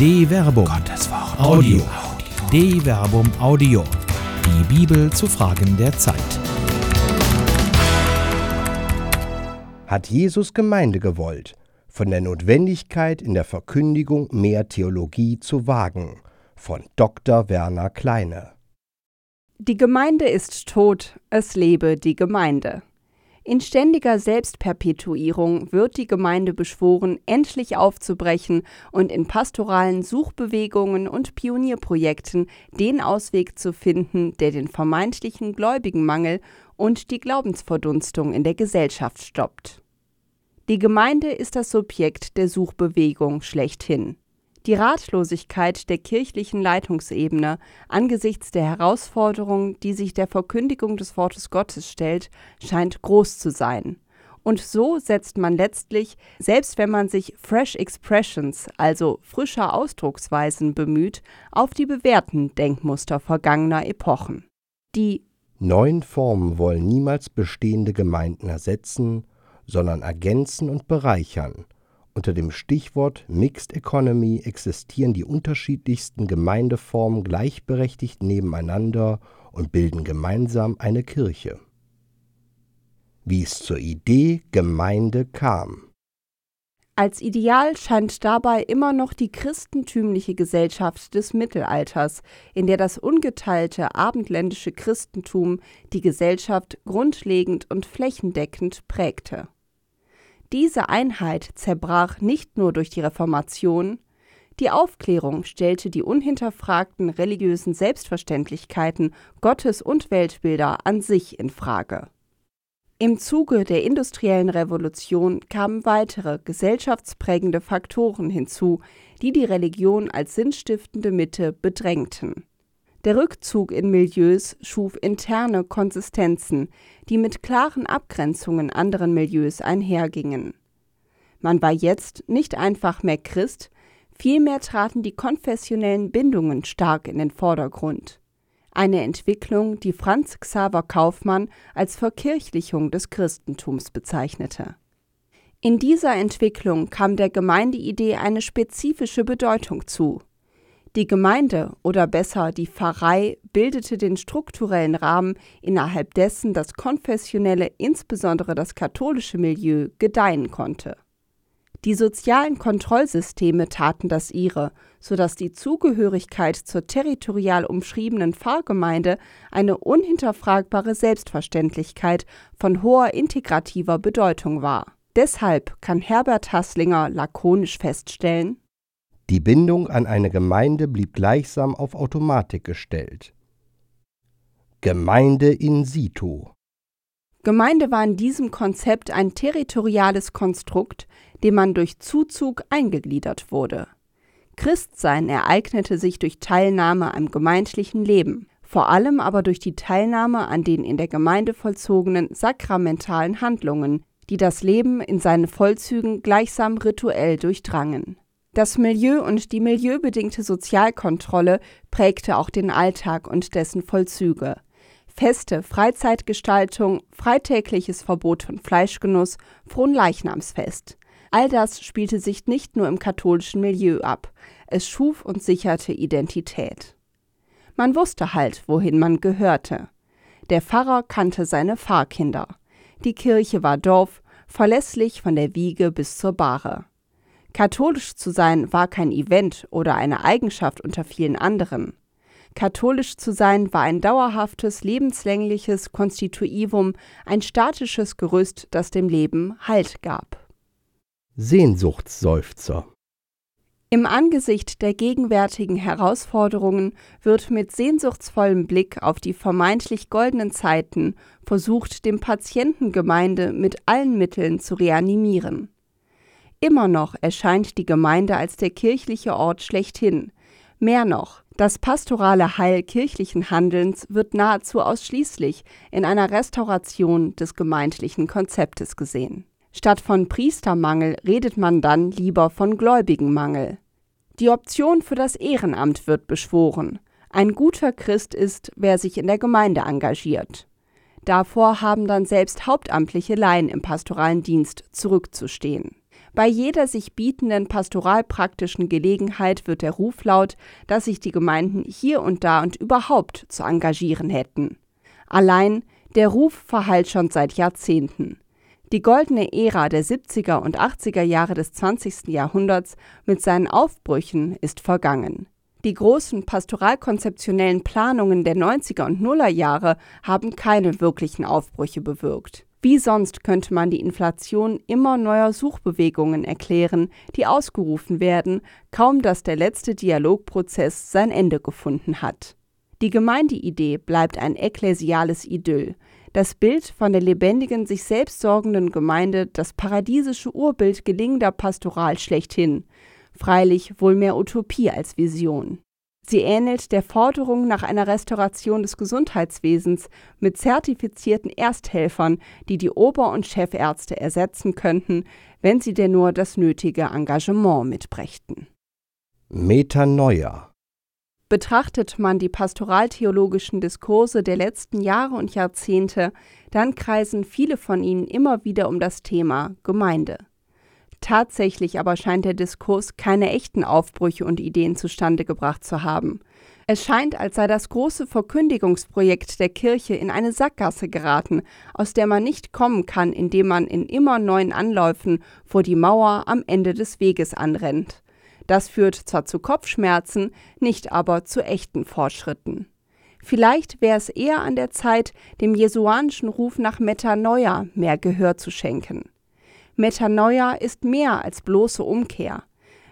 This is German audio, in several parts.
De Verbum. Gottes Wort. Audio. De Verbum Audio. Die Bibel zu Fragen der Zeit. Hat Jesus Gemeinde gewollt, von der Notwendigkeit in der Verkündigung mehr Theologie zu wagen, von Dr. Werner Kleine. Die Gemeinde ist tot, es lebe die Gemeinde. In ständiger Selbstperpetuierung wird die Gemeinde beschworen, endlich aufzubrechen und in pastoralen Suchbewegungen und Pionierprojekten den Ausweg zu finden, der den vermeintlichen Gläubigenmangel und die Glaubensverdunstung in der Gesellschaft stoppt. Die Gemeinde ist das Subjekt der Suchbewegung schlechthin. Die Ratlosigkeit der kirchlichen Leitungsebene angesichts der Herausforderung, die sich der Verkündigung des Wortes Gottes stellt, scheint groß zu sein. Und so setzt man letztlich, selbst wenn man sich Fresh Expressions, also frischer Ausdrucksweisen bemüht, auf die bewährten Denkmuster vergangener Epochen. Die neuen Formen wollen niemals bestehende Gemeinden ersetzen, sondern ergänzen und bereichern – unter dem Stichwort Mixed Economy existieren die unterschiedlichsten Gemeindeformen gleichberechtigt nebeneinander und bilden gemeinsam eine Kirche. Wie es zur Idee Gemeinde kam. Als Ideal scheint dabei immer noch die christentümliche Gesellschaft des Mittelalters, in der das ungeteilte abendländische Christentum die Gesellschaft grundlegend und flächendeckend prägte. Diese Einheit zerbrach nicht nur durch die Reformation, die Aufklärung stellte die unhinterfragten religiösen Selbstverständlichkeiten Gottes und Weltbilder an sich in Frage. Im Zuge der industriellen Revolution kamen weitere gesellschaftsprägende Faktoren hinzu, die die Religion als sinnstiftende Mitte bedrängten der Rückzug in Milieus schuf interne Konsistenzen, die mit klaren Abgrenzungen anderen Milieus einhergingen. Man war jetzt nicht einfach mehr Christ, vielmehr traten die konfessionellen Bindungen stark in den Vordergrund. Eine Entwicklung, die Franz Xaver Kaufmann als Verkirchlichung des Christentums bezeichnete. In dieser Entwicklung kam der Gemeindeidee eine spezifische Bedeutung zu die Gemeinde oder besser die Pfarrei bildete den strukturellen Rahmen, innerhalb dessen das konfessionelle, insbesondere das katholische Milieu, gedeihen konnte. Die sozialen Kontrollsysteme taten das ihre, so dass die Zugehörigkeit zur territorial umschriebenen Pfarrgemeinde eine unhinterfragbare Selbstverständlichkeit von hoher integrativer Bedeutung war. Deshalb kann Herbert Hasslinger lakonisch feststellen die Bindung an eine Gemeinde blieb gleichsam auf Automatik gestellt. Gemeinde in situ. Gemeinde war in diesem Konzept ein territoriales Konstrukt, dem man durch Zuzug eingegliedert wurde. Christsein ereignete sich durch Teilnahme am gemeindlichen Leben, vor allem aber durch die Teilnahme an den in der Gemeinde vollzogenen sakramentalen Handlungen, die das Leben in seinen Vollzügen gleichsam rituell durchdrangen. Das Milieu und die milieubedingte Sozialkontrolle prägte auch den Alltag und dessen Vollzüge. Feste, Freizeitgestaltung, freitägliches Verbot von Fleischgenuss, Fronleichnamsfest. All das spielte sich nicht nur im katholischen Milieu ab, es schuf und sicherte Identität. Man wusste halt, wohin man gehörte. Der Pfarrer kannte seine Pfarrkinder. Die Kirche war Dorf, verlässlich von der Wiege bis zur Bahre. Katholisch zu sein war kein Event oder eine Eigenschaft unter vielen anderen. Katholisch zu sein war ein dauerhaftes, lebenslängliches Konstituivum, ein statisches Gerüst, das dem Leben Halt gab. Sehnsuchtsseufzer Im Angesicht der gegenwärtigen Herausforderungen wird mit sehnsuchtsvollem Blick auf die vermeintlich goldenen Zeiten versucht, dem Patientengemeinde mit allen Mitteln zu reanimieren. Immer noch erscheint die Gemeinde als der kirchliche Ort schlechthin. Mehr noch, das pastorale Heil kirchlichen Handelns wird nahezu ausschließlich in einer Restauration des gemeindlichen Konzeptes gesehen. Statt von Priestermangel redet man dann lieber von Gläubigenmangel. Die Option für das Ehrenamt wird beschworen. Ein guter Christ ist, wer sich in der Gemeinde engagiert. Davor haben dann selbst hauptamtliche Laien im pastoralen Dienst zurückzustehen. Bei jeder sich bietenden pastoralpraktischen Gelegenheit wird der Ruf laut, dass sich die Gemeinden hier und da und überhaupt zu engagieren hätten. Allein der Ruf verhallt schon seit Jahrzehnten. Die goldene Ära der 70er und 80er Jahre des 20. Jahrhunderts mit seinen Aufbrüchen ist vergangen. Die großen pastoralkonzeptionellen Planungen der 90er und Nuller Jahre haben keine wirklichen Aufbrüche bewirkt. Wie sonst könnte man die Inflation immer neuer Suchbewegungen erklären, die ausgerufen werden, kaum dass der letzte Dialogprozess sein Ende gefunden hat. Die Gemeindeidee bleibt ein ekklesiales Idyll, das Bild von der lebendigen, sich selbst sorgenden Gemeinde, das paradiesische Urbild gelingender Pastoral schlechthin, freilich wohl mehr Utopie als Vision. Sie ähnelt der Forderung nach einer Restauration des Gesundheitswesens mit zertifizierten Ersthelfern, die die Ober- und Chefärzte ersetzen könnten, wenn sie denn nur das nötige Engagement mitbrächten. Metanoia Betrachtet man die pastoraltheologischen Diskurse der letzten Jahre und Jahrzehnte, dann kreisen viele von ihnen immer wieder um das Thema Gemeinde. Tatsächlich aber scheint der Diskurs keine echten Aufbrüche und Ideen zustande gebracht zu haben. Es scheint, als sei das große Verkündigungsprojekt der Kirche in eine Sackgasse geraten, aus der man nicht kommen kann, indem man in immer neuen Anläufen vor die Mauer am Ende des Weges anrennt. Das führt zwar zu Kopfschmerzen, nicht aber zu echten Fortschritten. Vielleicht wäre es eher an der Zeit, dem jesuanischen Ruf nach Metanoia mehr Gehör zu schenken. Metanoia ist mehr als bloße Umkehr.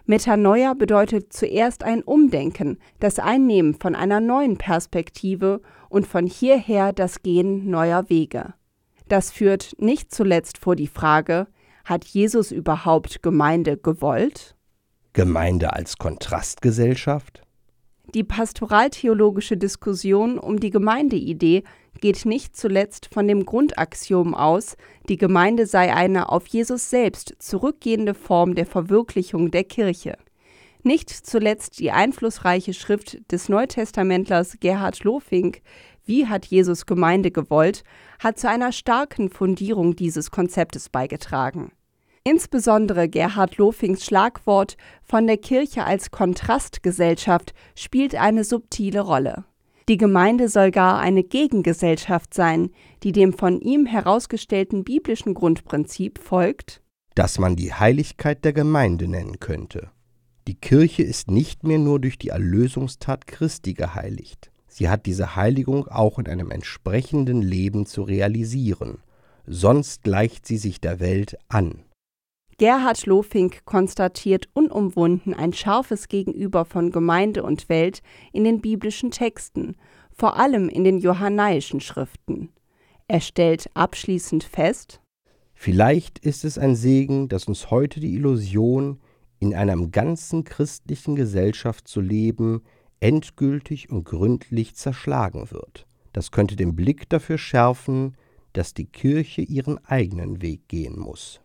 Metanoia bedeutet zuerst ein Umdenken, das Einnehmen von einer neuen Perspektive und von hierher das Gehen neuer Wege. Das führt nicht zuletzt vor die Frage, hat Jesus überhaupt Gemeinde gewollt? Gemeinde als Kontrastgesellschaft? Die pastoraltheologische Diskussion um die Gemeindeidee geht nicht zuletzt von dem Grundaxiom aus, die Gemeinde sei eine auf Jesus selbst zurückgehende Form der Verwirklichung der Kirche. Nicht zuletzt die einflussreiche Schrift des Neutestamentlers Gerhard Lofink Wie hat Jesus Gemeinde gewollt, hat zu einer starken Fundierung dieses Konzeptes beigetragen. Insbesondere Gerhard Lofings Schlagwort von der Kirche als Kontrastgesellschaft spielt eine subtile Rolle. Die Gemeinde soll gar eine Gegengesellschaft sein, die dem von ihm herausgestellten biblischen Grundprinzip folgt, das man die Heiligkeit der Gemeinde nennen könnte. Die Kirche ist nicht mehr nur durch die Erlösungstat Christi geheiligt. Sie hat diese Heiligung auch in einem entsprechenden Leben zu realisieren, sonst gleicht sie sich der Welt an. Gerhard Lofink konstatiert unumwunden ein scharfes Gegenüber von Gemeinde und Welt in den biblischen Texten, vor allem in den johannäischen Schriften. Er stellt abschließend fest: Vielleicht ist es ein Segen, dass uns heute die Illusion, in einer ganzen christlichen Gesellschaft zu leben, endgültig und gründlich zerschlagen wird. Das könnte den Blick dafür schärfen, dass die Kirche ihren eigenen Weg gehen muss.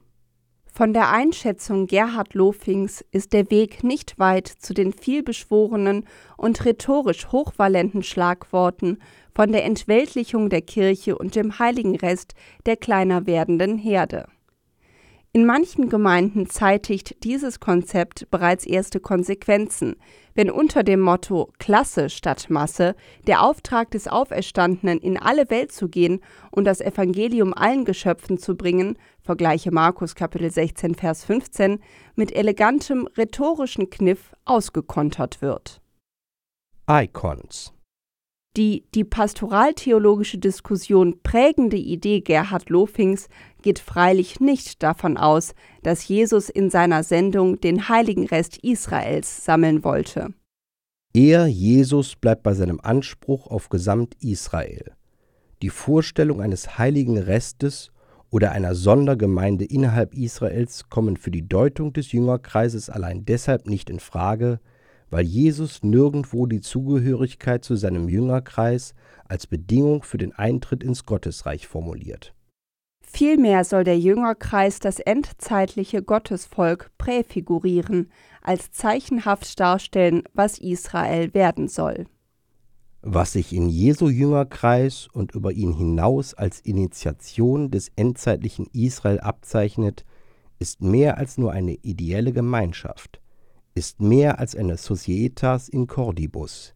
Von der Einschätzung Gerhard Lofings ist der Weg nicht weit zu den vielbeschworenen und rhetorisch hochvalenten Schlagworten von der Entweltlichung der Kirche und dem heiligen Rest der kleiner werdenden Herde in manchen Gemeinden zeitigt dieses Konzept bereits erste Konsequenzen, wenn unter dem Motto Klasse statt Masse der Auftrag des Auferstandenen in alle Welt zu gehen und das Evangelium allen Geschöpfen zu bringen, vergleiche Markus Kapitel 16 Vers 15, mit elegantem rhetorischen Kniff ausgekontert wird. Icons die die pastoraltheologische Diskussion prägende Idee Gerhard Lofings geht freilich nicht davon aus, dass Jesus in seiner Sendung den heiligen Rest Israels sammeln wollte. Er, Jesus, bleibt bei seinem Anspruch auf Gesamt-Israel. Die Vorstellung eines heiligen Restes oder einer Sondergemeinde innerhalb Israels kommen für die Deutung des Jüngerkreises allein deshalb nicht in Frage, weil Jesus nirgendwo die Zugehörigkeit zu seinem Jüngerkreis als Bedingung für den Eintritt ins Gottesreich formuliert. Vielmehr soll der Jüngerkreis das endzeitliche Gottesvolk präfigurieren, als zeichenhaft darstellen, was Israel werden soll. Was sich in Jesu Jüngerkreis und über ihn hinaus als Initiation des endzeitlichen Israel abzeichnet, ist mehr als nur eine ideelle Gemeinschaft, ist mehr als eine Societas in Cordibus.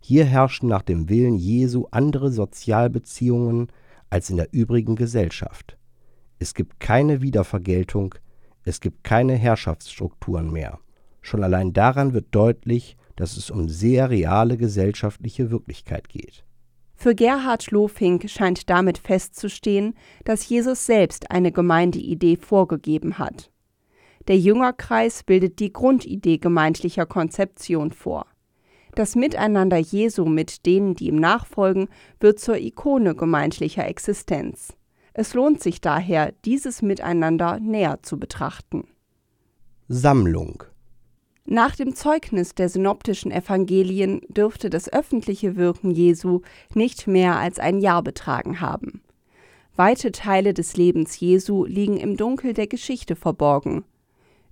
Hier herrschen nach dem Willen Jesu andere Sozialbeziehungen als in der übrigen Gesellschaft. Es gibt keine Wiedervergeltung, es gibt keine Herrschaftsstrukturen mehr. Schon allein daran wird deutlich, dass es um sehr reale gesellschaftliche Wirklichkeit geht. Für Gerhard Lofink scheint damit festzustehen, dass Jesus selbst eine Gemeindeidee vorgegeben hat. Der Jüngerkreis bildet die Grundidee gemeindlicher Konzeption vor. Das Miteinander Jesu mit denen, die ihm nachfolgen, wird zur Ikone gemeinschaftlicher Existenz. Es lohnt sich daher, dieses Miteinander näher zu betrachten. Sammlung nach dem Zeugnis der synoptischen Evangelien dürfte das öffentliche Wirken Jesu nicht mehr als ein Jahr betragen haben. Weite Teile des Lebens Jesu liegen im Dunkel der Geschichte verborgen.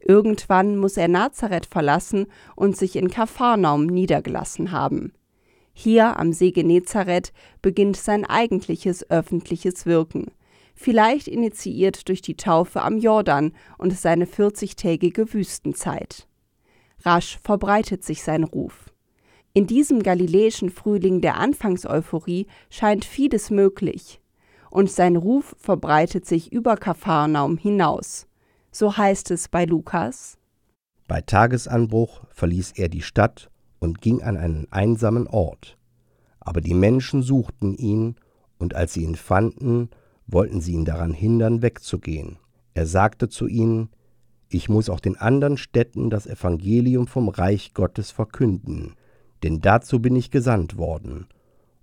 Irgendwann muss er Nazareth verlassen und sich in Kapharnaum niedergelassen haben. Hier am See Genezareth beginnt sein eigentliches öffentliches Wirken, vielleicht initiiert durch die Taufe am Jordan und seine 40-tägige Wüstenzeit. Rasch verbreitet sich sein Ruf. In diesem galiläischen Frühling der Anfangseuphorie scheint vieles möglich. Und sein Ruf verbreitet sich über Kapharnaum hinaus. So heißt es bei Lukas. Bei Tagesanbruch verließ er die Stadt und ging an einen einsamen Ort. Aber die Menschen suchten ihn, und als sie ihn fanden, wollten sie ihn daran hindern, wegzugehen. Er sagte zu ihnen, ich muss auch den anderen Städten das Evangelium vom Reich Gottes verkünden, denn dazu bin ich gesandt worden.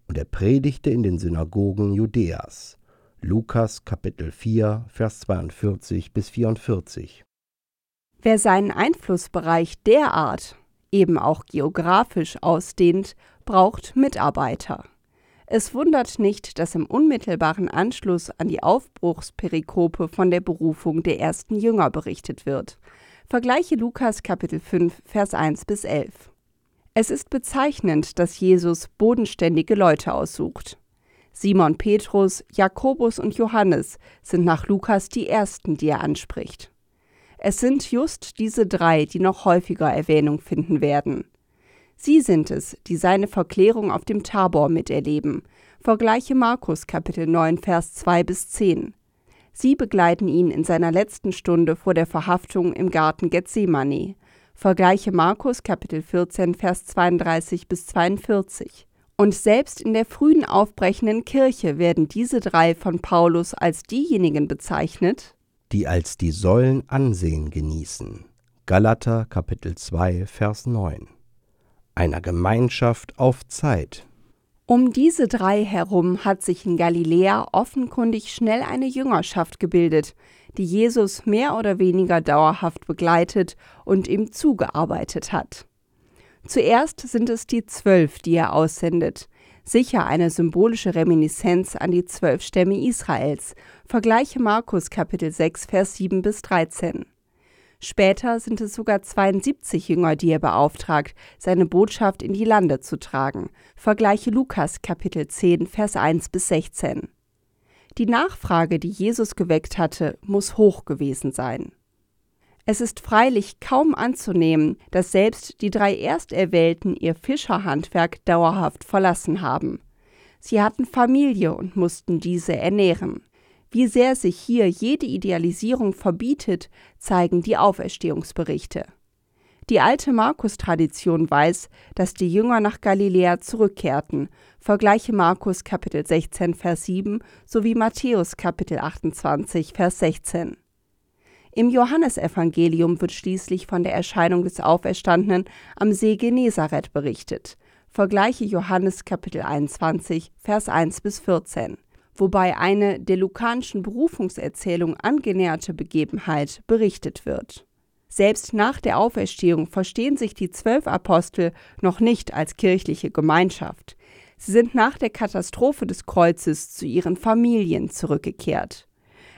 Und er predigte in den Synagogen Judäas. Lukas Kapitel 4, Vers 42 bis 44. Wer seinen Einflussbereich derart, eben auch geografisch ausdehnt, braucht Mitarbeiter. Es wundert nicht, dass im unmittelbaren Anschluss an die Aufbruchsperikope von der Berufung der ersten Jünger berichtet wird. Vergleiche Lukas Kapitel 5, Vers 1 bis 11. Es ist bezeichnend, dass Jesus bodenständige Leute aussucht. Simon Petrus, Jakobus und Johannes sind nach Lukas die ersten, die er anspricht. Es sind just diese drei, die noch häufiger Erwähnung finden werden. Sie sind es, die seine Verklärung auf dem Tabor miterleben. Vergleiche Markus Kapitel 9 Vers 2 bis 10. Sie begleiten ihn in seiner letzten Stunde vor der Verhaftung im Garten Gethsemane. Vergleiche Markus Kapitel 14 Vers 32 bis 42. Und selbst in der frühen aufbrechenden Kirche werden diese drei von Paulus als diejenigen bezeichnet, die als die Säulen Ansehen genießen. Galater Kapitel 2 Vers 9 einer Gemeinschaft auf Zeit. Um diese drei herum hat sich in Galiläa offenkundig schnell eine Jüngerschaft gebildet, die Jesus mehr oder weniger dauerhaft begleitet und ihm zugearbeitet hat. Zuerst sind es die Zwölf, die er aussendet, sicher eine symbolische Reminiszenz an die zwölf Stämme Israels. Vergleiche Markus Kapitel 6, Vers 7 bis 13. Später sind es sogar 72 Jünger, die er beauftragt, seine Botschaft in die Lande zu tragen. Vergleiche Lukas Kapitel 10, Vers 1 bis 16. Die Nachfrage, die Jesus geweckt hatte, muss hoch gewesen sein. Es ist freilich kaum anzunehmen, dass selbst die drei Ersterwählten ihr Fischerhandwerk dauerhaft verlassen haben. Sie hatten Familie und mussten diese ernähren. Wie sehr sich hier jede Idealisierung verbietet, zeigen die Auferstehungsberichte. Die alte Markus-Tradition weiß, dass die Jünger nach Galiläa zurückkehrten. Vergleiche Markus Kapitel 16, Vers 7 sowie Matthäus Kapitel 28, Vers 16. Im Johannesevangelium wird schließlich von der Erscheinung des Auferstandenen am See Genezareth berichtet. Vergleiche Johannes Kapitel 21, Vers 1 bis 14 wobei eine der lukanischen Berufungserzählung angenäherte Begebenheit berichtet wird. Selbst nach der Auferstehung verstehen sich die zwölf Apostel noch nicht als kirchliche Gemeinschaft. Sie sind nach der Katastrophe des Kreuzes zu ihren Familien zurückgekehrt.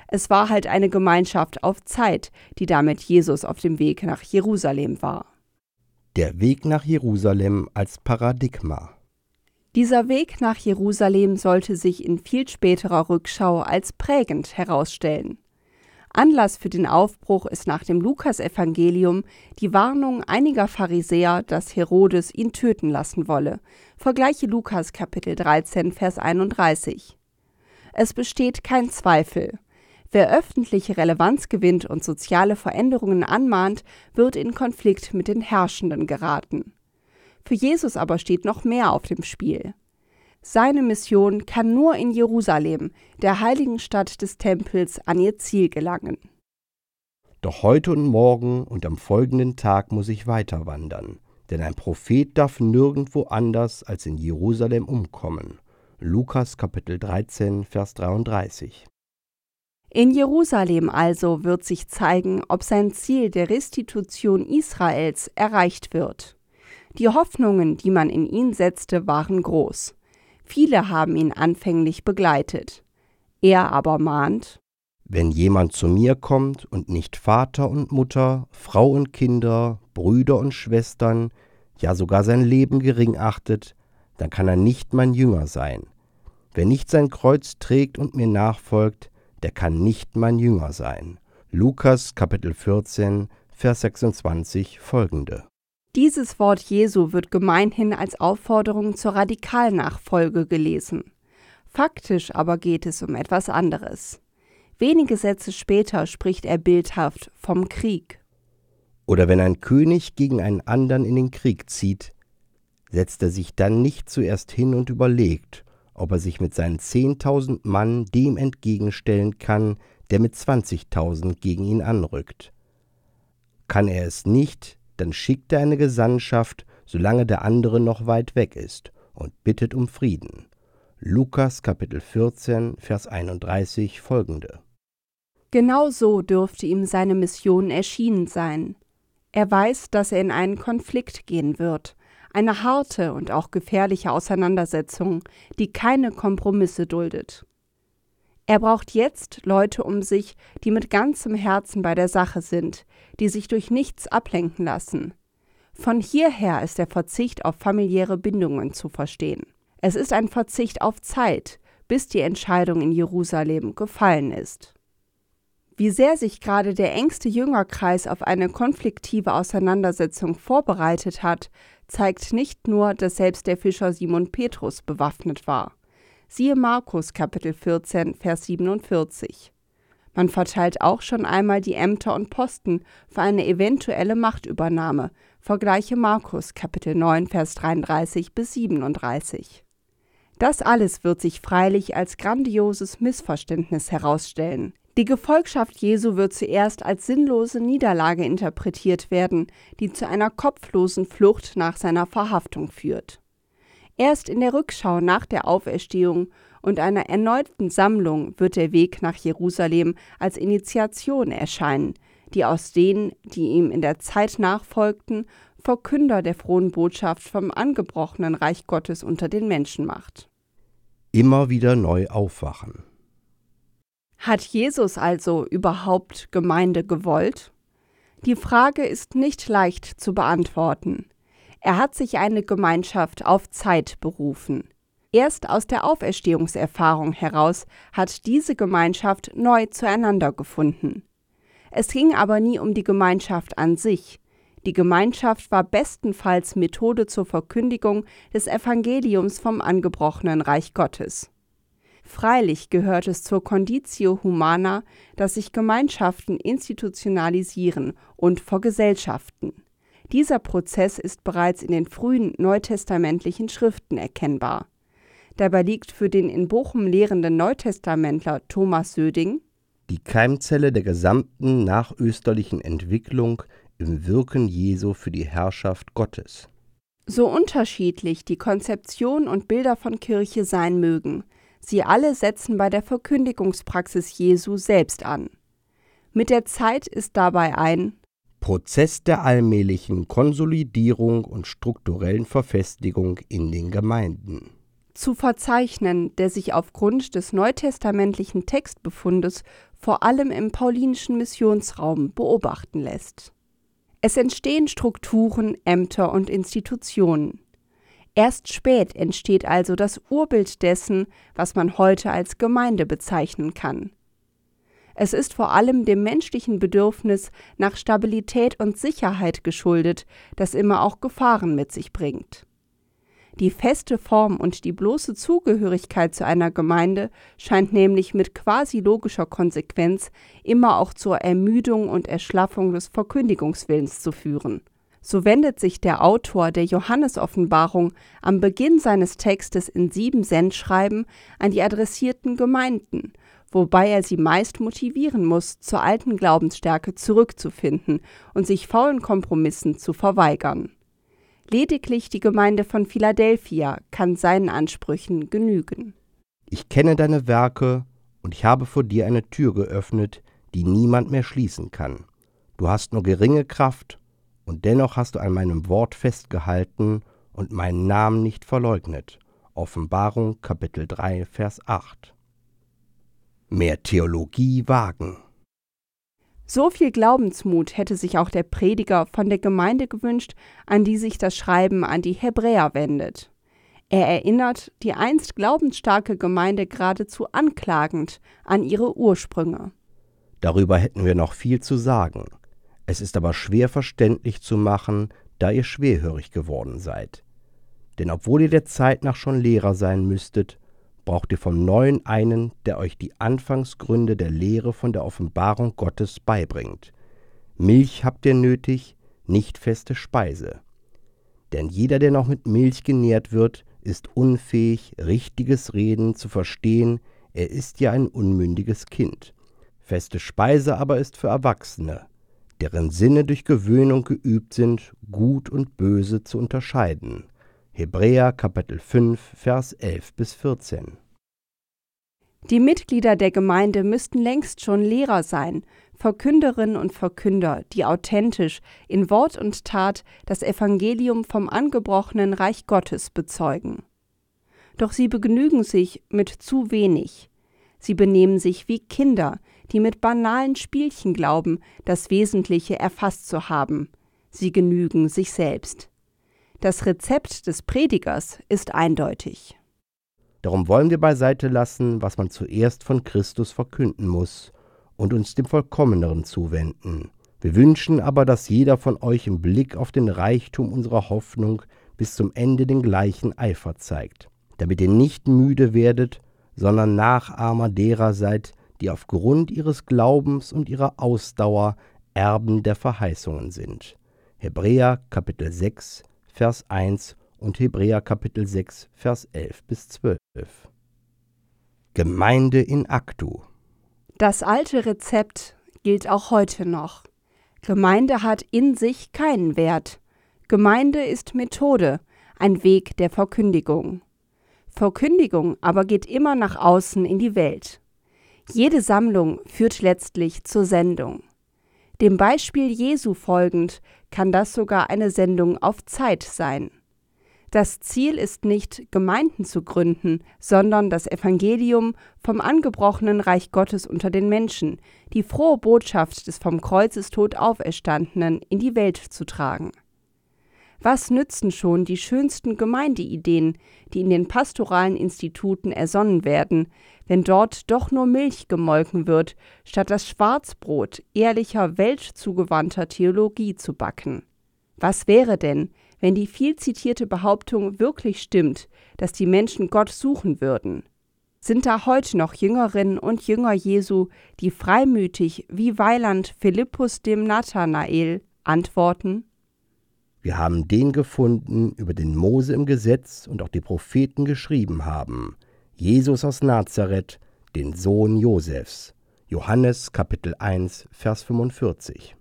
Es war halt eine Gemeinschaft auf Zeit, die damit Jesus auf dem Weg nach Jerusalem war. Der Weg nach Jerusalem als Paradigma. Dieser Weg nach Jerusalem sollte sich in viel späterer Rückschau als prägend herausstellen. Anlass für den Aufbruch ist nach dem Lukasevangelium die Warnung einiger Pharisäer, dass Herodes ihn töten lassen wolle. Vergleiche Lukas Kapitel 13, Vers 31. Es besteht kein Zweifel. Wer öffentliche Relevanz gewinnt und soziale Veränderungen anmahnt, wird in Konflikt mit den Herrschenden geraten. Für Jesus aber steht noch mehr auf dem Spiel. Seine Mission kann nur in Jerusalem, der heiligen Stadt des Tempels, an ihr Ziel gelangen. Doch heute und morgen und am folgenden Tag muss ich weiter wandern, denn ein Prophet darf nirgendwo anders als in Jerusalem umkommen. Lukas Kapitel 13, Vers 33. In Jerusalem also wird sich zeigen, ob sein Ziel der Restitution Israels erreicht wird. Die Hoffnungen, die man in ihn setzte, waren groß. Viele haben ihn anfänglich begleitet. Er aber mahnt, Wenn jemand zu mir kommt und nicht Vater und Mutter, Frau und Kinder, Brüder und Schwestern, ja sogar sein Leben gering achtet, dann kann er nicht mein Jünger sein. Wer nicht sein Kreuz trägt und mir nachfolgt, der kann nicht mein Jünger sein. Lukas Kapitel 14, Vers 26 folgende. Dieses Wort Jesu wird gemeinhin als Aufforderung zur Radikalnachfolge gelesen. Faktisch aber geht es um etwas anderes. Wenige Sätze später spricht er bildhaft vom Krieg. Oder wenn ein König gegen einen anderen in den Krieg zieht, setzt er sich dann nicht zuerst hin und überlegt, ob er sich mit seinen zehntausend Mann dem entgegenstellen kann, der mit zwanzigtausend gegen ihn anrückt. Kann er es nicht, dann schickt er eine Gesandtschaft, solange der andere noch weit weg ist, und bittet um Frieden. Lukas Kapitel 14, Vers 31 folgende. Genau so dürfte ihm seine Mission erschienen sein. Er weiß, dass er in einen Konflikt gehen wird, eine harte und auch gefährliche Auseinandersetzung, die keine Kompromisse duldet. Er braucht jetzt Leute um sich, die mit ganzem Herzen bei der Sache sind, die sich durch nichts ablenken lassen. Von hierher ist der Verzicht auf familiäre Bindungen zu verstehen. Es ist ein Verzicht auf Zeit, bis die Entscheidung in Jerusalem gefallen ist. Wie sehr sich gerade der engste Jüngerkreis auf eine konfliktive Auseinandersetzung vorbereitet hat, zeigt nicht nur, dass selbst der Fischer Simon Petrus bewaffnet war. Siehe Markus Kapitel 14, Vers 47. Man verteilt auch schon einmal die Ämter und Posten für eine eventuelle Machtübernahme. Vergleiche Markus Kapitel 9, Vers 33 bis 37. Das alles wird sich freilich als grandioses Missverständnis herausstellen. Die Gefolgschaft Jesu wird zuerst als sinnlose Niederlage interpretiert werden, die zu einer kopflosen Flucht nach seiner Verhaftung führt. Erst in der Rückschau nach der Auferstehung und einer erneuten Sammlung wird der Weg nach Jerusalem als Initiation erscheinen, die aus denen, die ihm in der Zeit nachfolgten, Verkünder der frohen Botschaft vom angebrochenen Reich Gottes unter den Menschen macht. Immer wieder neu aufwachen. Hat Jesus also überhaupt Gemeinde gewollt? Die Frage ist nicht leicht zu beantworten. Er hat sich eine Gemeinschaft auf Zeit berufen. Erst aus der Auferstehungserfahrung heraus hat diese Gemeinschaft neu zueinander gefunden. Es ging aber nie um die Gemeinschaft an sich. Die Gemeinschaft war bestenfalls Methode zur Verkündigung des Evangeliums vom angebrochenen Reich Gottes. Freilich gehört es zur Conditio Humana, dass sich Gemeinschaften institutionalisieren und vergesellschaften. Dieser Prozess ist bereits in den frühen neutestamentlichen Schriften erkennbar. Dabei liegt für den in Bochum lehrenden Neutestamentler Thomas Söding die Keimzelle der gesamten nachösterlichen Entwicklung im Wirken Jesu für die Herrschaft Gottes. So unterschiedlich die Konzeption und Bilder von Kirche sein mögen, Sie alle setzen bei der Verkündigungspraxis Jesu selbst an. Mit der Zeit ist dabei ein Prozess der allmählichen Konsolidierung und strukturellen Verfestigung in den Gemeinden zu verzeichnen, der sich aufgrund des neutestamentlichen Textbefundes vor allem im paulinischen Missionsraum beobachten lässt. Es entstehen Strukturen, Ämter und Institutionen. Erst spät entsteht also das Urbild dessen, was man heute als Gemeinde bezeichnen kann. Es ist vor allem dem menschlichen Bedürfnis nach Stabilität und Sicherheit geschuldet, das immer auch Gefahren mit sich bringt. Die feste Form und die bloße Zugehörigkeit zu einer Gemeinde scheint nämlich mit quasi logischer Konsequenz immer auch zur Ermüdung und Erschlaffung des Verkündigungswillens zu führen. So wendet sich der Autor der Johannesoffenbarung am Beginn seines Textes in sieben Sendschreiben an die adressierten Gemeinden, wobei er sie meist motivieren muss, zur alten Glaubensstärke zurückzufinden und sich faulen Kompromissen zu verweigern. Lediglich die Gemeinde von Philadelphia kann seinen Ansprüchen genügen. Ich kenne deine Werke und ich habe vor dir eine Tür geöffnet, die niemand mehr schließen kann. Du hast nur geringe Kraft, und dennoch hast du an meinem Wort festgehalten und meinen Namen nicht verleugnet. Offenbarung Kapitel 3 Vers 8. Mehr Theologie wagen. So viel Glaubensmut hätte sich auch der Prediger von der Gemeinde gewünscht, an die sich das Schreiben an die Hebräer wendet. Er erinnert die einst glaubensstarke Gemeinde geradezu anklagend an ihre Ursprünge. Darüber hätten wir noch viel zu sagen. Es ist aber schwer verständlich zu machen, da ihr schwerhörig geworden seid. Denn obwohl ihr der Zeit nach schon Lehrer sein müsstet, braucht ihr vom Neuen einen, der euch die Anfangsgründe der Lehre von der Offenbarung Gottes beibringt. Milch habt ihr nötig, nicht feste Speise. Denn jeder, der noch mit Milch genährt wird, ist unfähig, richtiges Reden zu verstehen, er ist ja ein unmündiges Kind. Feste Speise aber ist für Erwachsene, deren Sinne durch Gewöhnung geübt sind, gut und böse zu unterscheiden. Hebräer Kapitel 5, Vers 11 bis 14. Die Mitglieder der Gemeinde müssten längst schon Lehrer sein, Verkünderinnen und Verkünder, die authentisch in Wort und Tat das Evangelium vom angebrochenen Reich Gottes bezeugen. Doch sie begnügen sich mit zu wenig. Sie benehmen sich wie Kinder, die mit banalen Spielchen glauben, das Wesentliche erfasst zu haben. Sie genügen sich selbst. Das Rezept des Predigers ist eindeutig. Darum wollen wir beiseite lassen, was man zuerst von Christus verkünden muss, und uns dem Vollkommeneren zuwenden. Wir wünschen aber, dass jeder von euch im Blick auf den Reichtum unserer Hoffnung bis zum Ende den gleichen Eifer zeigt, damit ihr nicht müde werdet, sondern Nachahmer derer seid, die aufgrund ihres Glaubens und ihrer Ausdauer Erben der Verheißungen sind. Hebräer Kapitel 6, Vers 1 und Hebräer Kapitel 6, Vers 11 bis 12. Gemeinde in Aktu. Das alte Rezept gilt auch heute noch. Gemeinde hat in sich keinen Wert. Gemeinde ist Methode, ein Weg der Verkündigung. Verkündigung aber geht immer nach außen in die Welt. Jede Sammlung führt letztlich zur Sendung. Dem Beispiel Jesu folgend kann das sogar eine Sendung auf Zeit sein. Das Ziel ist nicht, Gemeinden zu gründen, sondern das Evangelium vom angebrochenen Reich Gottes unter den Menschen, die frohe Botschaft des vom Kreuzestod Auferstandenen in die Welt zu tragen. Was nützen schon die schönsten Gemeindeideen, die in den pastoralen Instituten ersonnen werden, wenn dort doch nur Milch gemolken wird, statt das Schwarzbrot ehrlicher, weltzugewandter Theologie zu backen. Was wäre denn, wenn die viel zitierte Behauptung wirklich stimmt, dass die Menschen Gott suchen würden? Sind da heute noch Jüngerinnen und Jünger Jesu, die freimütig wie Weiland Philippus dem Nathanael antworten? Wir haben den gefunden, über den Mose im Gesetz und auch die Propheten geschrieben haben, Jesus aus Nazareth, den Sohn Josefs. Johannes Kapitel 1, Vers 45.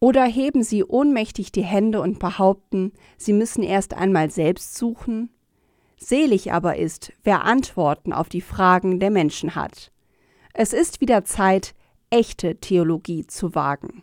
Oder heben sie ohnmächtig die Hände und behaupten, sie müssen erst einmal selbst suchen? Selig aber ist, wer Antworten auf die Fragen der Menschen hat. Es ist wieder Zeit, echte Theologie zu wagen.